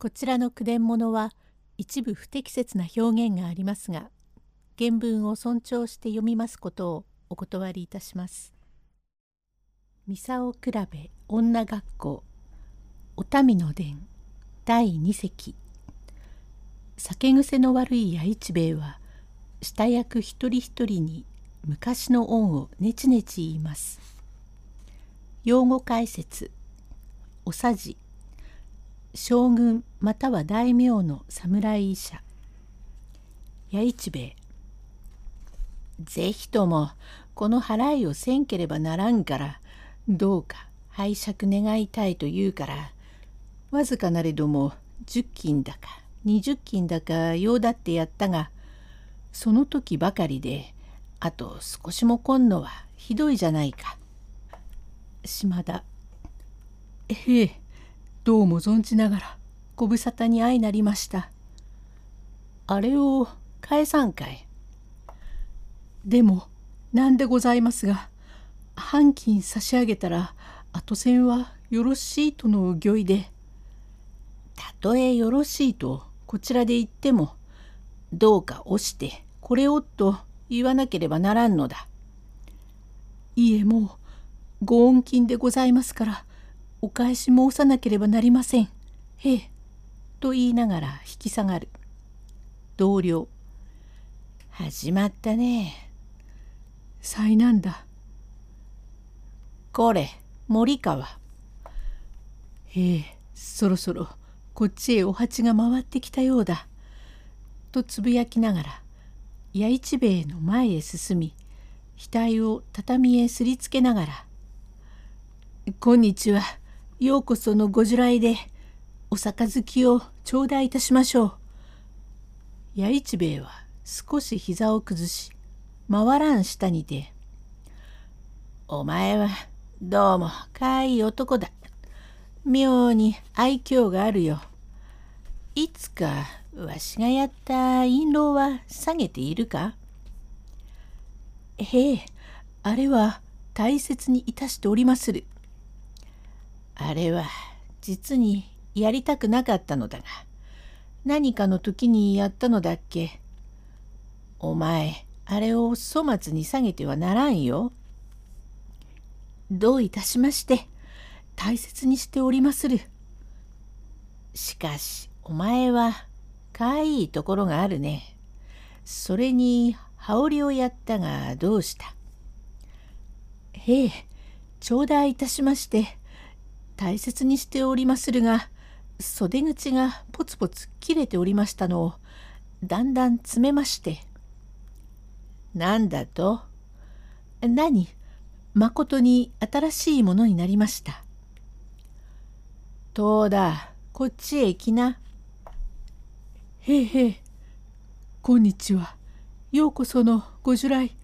こちらの句伝物は一部不適切な表現がありますが原文を尊重して読みますことをお断りいたします。三竿比べ女学校お民の伝第二席酒癖の悪い弥一兵衛は下役一人一人に昔の恩をねちねち言います。用語解説おさじ将軍または大名の侍医者。弥一兵衛。ぜひともこの払いをせんければならんからどうか拝借願いたいと言うからわずかなれども10金だか20金だか用だってやったがその時ばかりであと少しも来んのはひどいじゃないか。島田。ええ。どうも存じながらご無沙汰に相なりました。あれを返さんかい。でも何でございますが半金差し上げたら後線はよろしいとの御意で。たとえよろしいとこちらで言ってもどうか押してこれをと言わなければならんのだ。いえもうご恩金でございますからお返し申さなければなりません。へえ。と言いながら引き下がる。同僚。始まったね。災難だ。これ、森川。ええ、そろそろこっちへお鉢が回ってきたようだ。とつぶやきながら、弥一兵衛の前へ進み、額を畳へすりつけながら、こんにちは。ようこそのご従来でお杯を頂戴いたしましょう。弥一兵衛は少し膝を崩し回らん下にて「お前はどうもかいい男だ。妙に愛嬌があるよ。いつかわしがやった印籠は下げているか?」へえあれは大切にいたしておりまする。あれは実にやりたくなかったのだが何かの時にやったのだっけお前あれを粗末に下げてはならんよ。どういたしまして大切にしておりまする。しかしお前はかわいいところがあるね。それに羽織をやったがどうしたへえ頂戴いたしまして大切にしておりまするが袖口がポツポツ切れておりましたのをだんだん詰めまして「何だと？何？まことに新しいものになりました」「どうだ？こっちへ来な」「へいへい。こんにちは。ようこそのご従来。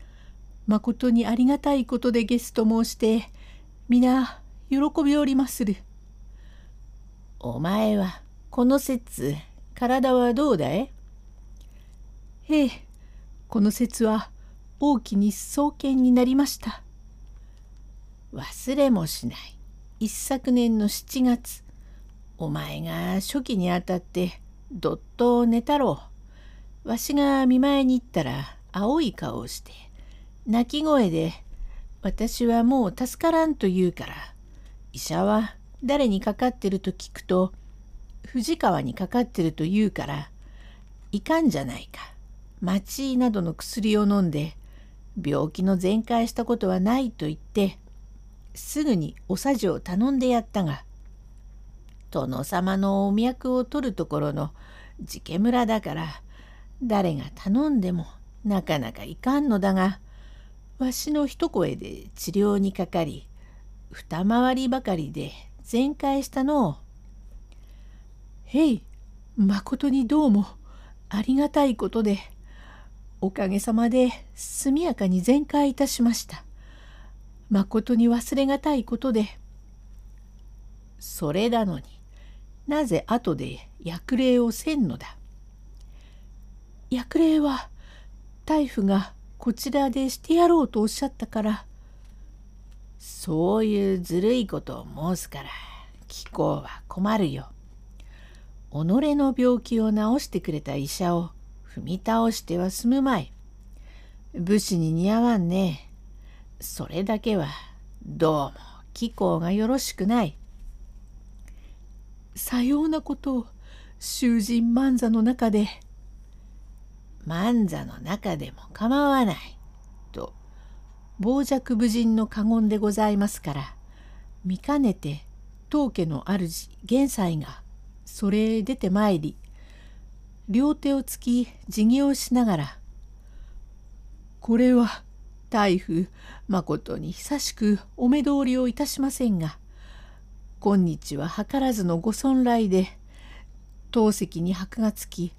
まことにありがたいことでゲスト申して皆喜びおりまする。お前はこの節体はどうだい？へえこの節は大きに創建になりました。忘れもしない一昨年の7月お前が初期にあたってどっと寝たろう。わしが見舞いに行ったら青い顔をして泣き声で「私はもう助からん」と言うから医者は誰にかかってると聞くと藤川にかかってると言うからいかんじゃないか。町などの薬を飲んで病気の全開したことはないと言ってすぐにおさじを頼んでやったが殿様のお脈を取るところの寺家村だから誰が頼んでもなかなかいかんのだがわしの一声で治療にかかり二回りばかりで全開したのを「へいまことにどうもありがたいことでおかげさまで速やかに全開いたしました。まことに忘れがたいことでそれなのになぜ後で薬礼をせんのだ薬礼は大夫がこちらでしてやろうとおっしゃったからそういうずるいことを申すから貴公は困るよ。己の病気を治してくれた医者を踏み倒しては済むまい。武士に似合わんね。それだけはどうも気候がよろしくない。さようなことを囚人万座の中で。万座の中でも構わない。と傍若無人の過言でございますから見かねて当家の主玄斎がそれへ出てまいり両手をつき辞儀をしながら「これは大夫まことに久しくお目通りをいたしませんが今日は図らずのご尊来で当席に箔がつき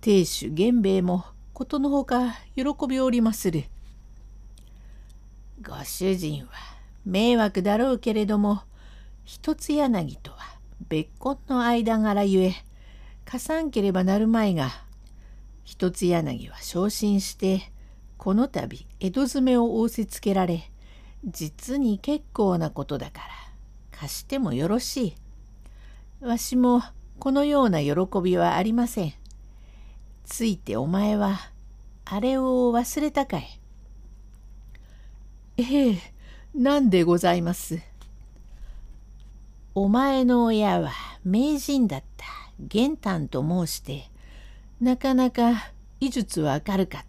亭主源兵衛もことのほか喜びおりまする。ご主人は迷惑だろうけれども一つ柳とは別婚の間柄ゆえ貸さんければなるまいが一つ柳は昇進してこの度江戸詰めを仰せつけられ実に結構なことだから貸してもよろしい。わしもこのような喜びはありません。ついてお前はあれを忘れたかい。ええ、なんでございます？お前の親は名人だった玄丹と申してなかなか医術は明るかっ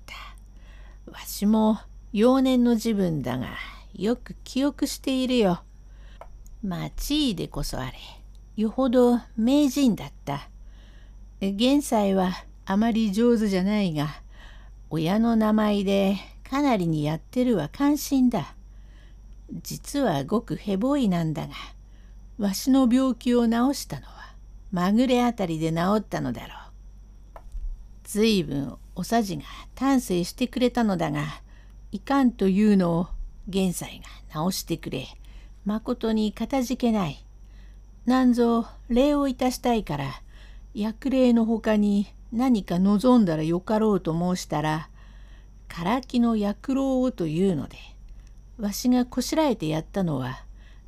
た。わしも幼年の自分だがよく記憶しているよ。まあ地位でこそあれよほど名人だった。現在はあまり上手じゃないが親の名前でかなりにやってるは関心だ。実はごくヘボいなんだが、わしの病気を治したのはまぐれあたりで治ったのだろう。ずいぶんおさじが丹精してくれたのだが、いかんというのを現在が治してくれ、まことにかたじけない。なんぞ礼をいたしたいから、薬礼のほかに何か望んだらよかろうと申したら、からきの薬老をというのでわしがこしらえてやったのは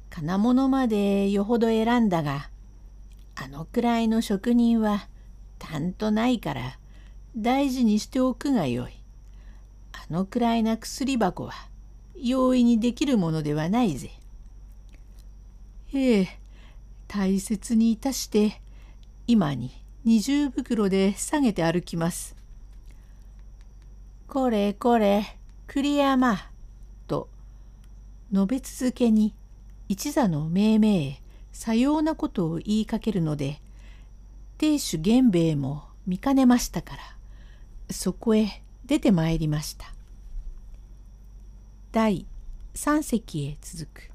金物までよほど選んだがあのくらいの職人はたんとないから大事にしておくがよい。あのくらいな薬箱は容易にできるものではないぜ。ええ大切にいたして今に二重袋で下げて歩きます。これこれ栗山と述べ続けに一座の命名へさようなことを言いかけるので亭主源兵衛も見かねましたからそこへ出てまいりました。第三席へ続く